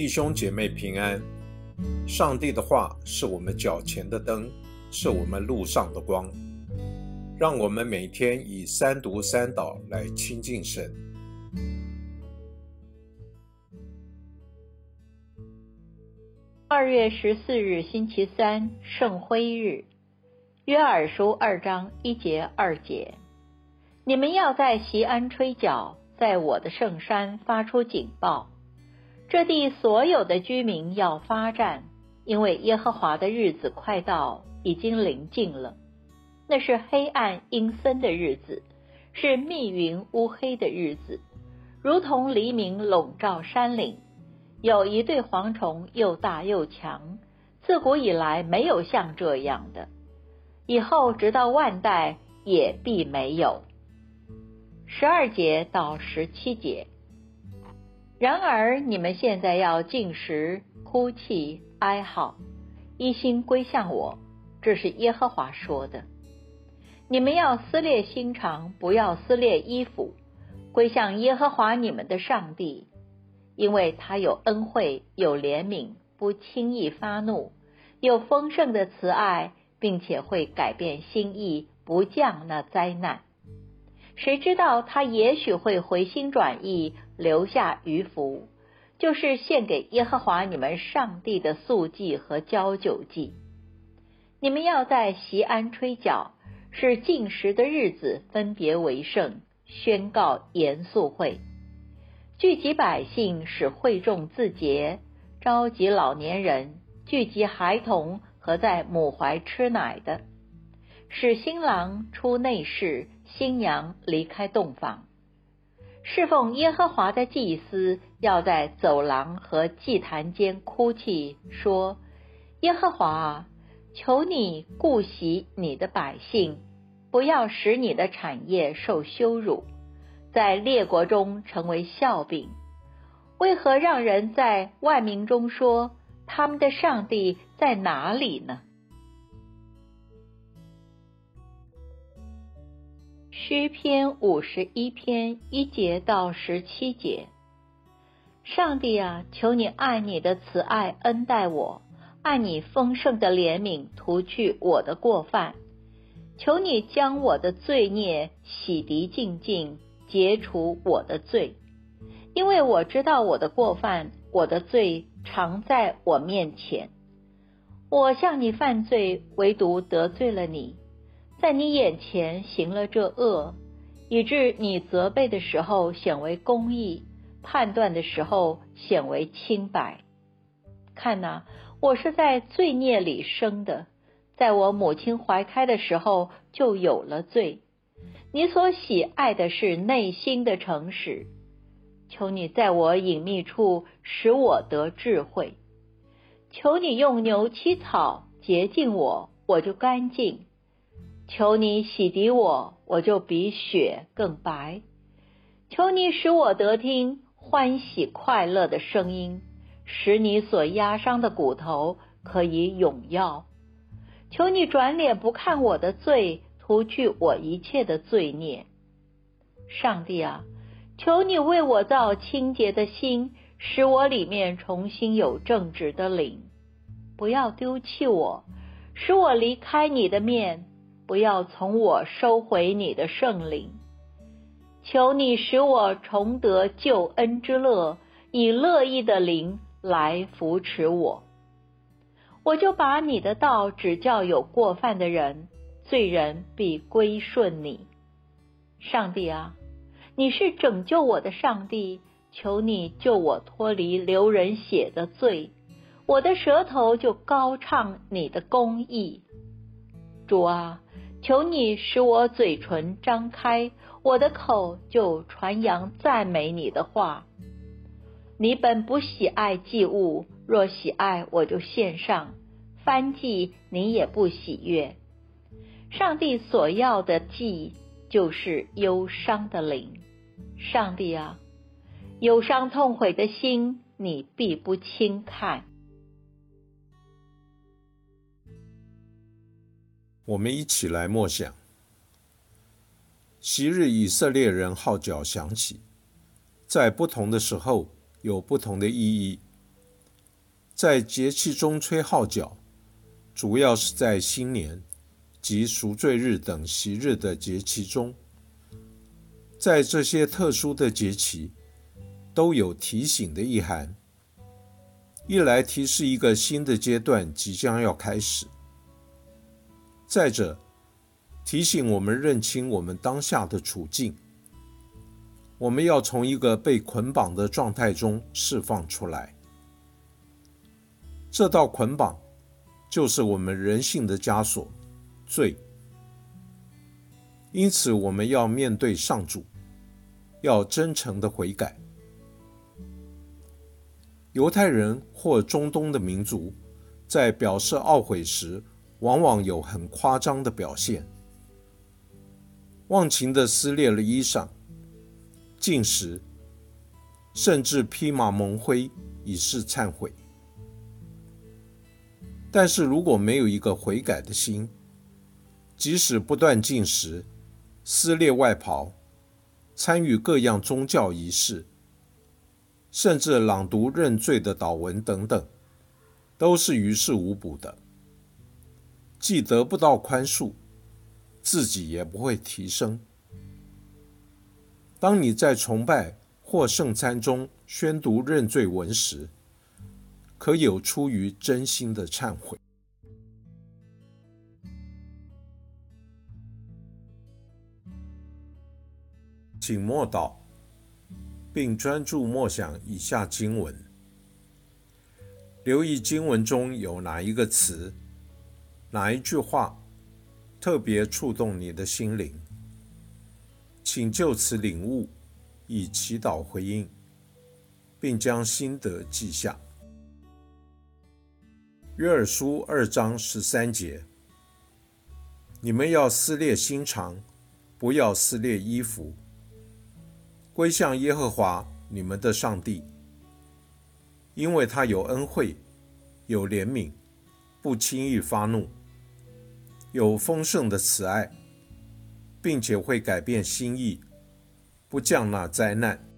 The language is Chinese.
弟兄姐妹平安。上帝的话是我们脚前的灯，是我们路上的光。让我们每天以三读三祷来亲近神。二月十四日，星期三，圣辉日。约珥书二章一节二节，你们要在西安吹角，在我的圣山发出警报。这地所有的居民要发战，因为耶和华的日子快到，已经临近了。那是黑暗阴森的日子，是密云乌黑的日子，如同黎明笼罩山岭。有一对蝗虫，又大又强，自古以来没有像这样的，以后直到万代也必没有。十二节到十七节。然而，你们现在要进食、哭泣、哀嚎，一心归向我。这是耶和华说的。你们要撕裂心肠，不要撕裂衣服，归向耶和华你们的上帝，因为他有恩惠，有怜悯，不轻易发怒，有丰盛的慈爱，并且会改变心意，不降那灾难。谁知道他也许会回心转意，留下余福，就是献给耶和华你们上帝的素祭和交酒祭。你们要在席安吹角，是禁食的日子，分别为圣，宣告严肃会，聚集百姓，使会众自洁，召集老年人，聚集孩童和在母怀吃奶的，使新郎出内室。新娘离开洞房，侍奉耶和华的祭司要在走廊和祭坛间哭泣，说：“耶和华，求你顾惜你的百姓，不要使你的产业受羞辱，在列国中成为笑柄。为何让人在万民中说他们的上帝在哪里呢？”诗篇五十一篇一节到十七节，上帝啊，求你按你的慈爱恩待我，按你丰盛的怜悯涂去我的过犯，求你将我的罪孽洗涤净净，解除我的罪，因为我知道我的过犯，我的罪常在我面前，我向你犯罪，唯独得罪了你。在你眼前行了这恶，以致你责备的时候显为公义，判断的时候显为清白。看呐，我是在罪孽里生的，在我母亲怀胎的时候就有了罪。你所喜爱的是内心的诚实，求你在我隐秘处使我得智慧。求你用牛膝草洁净我，我就干净。求你洗涤我，我就比雪更白。求你使我得听欢喜快乐的声音，使你所压伤的骨头可以永耀。求你转脸不看我的罪，涂去我一切的罪孽。上帝啊，求你为我造清洁的心，使我里面重新有正直的灵。不要丢弃我，使我离开你的面。不要从我收回你的圣灵，求你使我重得救恩之乐，以乐意的灵来扶持我。我就把你的道指教有过犯的人，罪人必归顺你。上帝啊，你是拯救我的上帝，求你救我脱离流人血的罪，我的舌头就高唱你的公义。主啊。求你使我嘴唇张开，我的口就传扬赞美你的话。你本不喜爱祭物，若喜爱，我就献上；翻祭你也不喜悦。上帝所要的祭，就是忧伤的灵。上帝啊，忧伤痛悔的心，你必不轻看。我们一起来默想：昔日以色列人号角响起，在不同的时候有不同的意义。在节气中吹号角，主要是在新年及赎罪日等昔日的节气中。在这些特殊的节气，都有提醒的意涵。一来提示一个新的阶段即将要开始；再者，提醒我们认清我们当下的处境。我们要从一个被捆绑的状态中释放出来。这道捆绑，就是我们人性的枷锁——罪。因此，我们要面对上主。要真诚的悔改。犹太人或中东的民族，在表示懊悔时，往往有很夸张的表现，忘情的撕裂了衣裳、进食，甚至披麻蒙灰以示忏悔。但是如果没有一个悔改的心，即使不断进食、撕裂外袍，参与各样宗教仪式，甚至朗读认罪的祷文等等，都是于事无补的。既得不到宽恕，自己也不会提升。当你在崇拜或圣餐中宣读认罪文时，可有出于真心的忏悔。请默祷，并专注默想以下经文，留意经文中有哪一个词、哪一句话特别触动你的心灵，请就此领悟，以祈祷回应，并将心得记下。约珥书二章十三节：你们要撕裂心肠，不要撕裂衣服。归向耶和华你们的上帝，因为他有恩惠，有怜悯，不轻易发怒，有丰盛的慈爱，并且会改变心意，不降那灾难。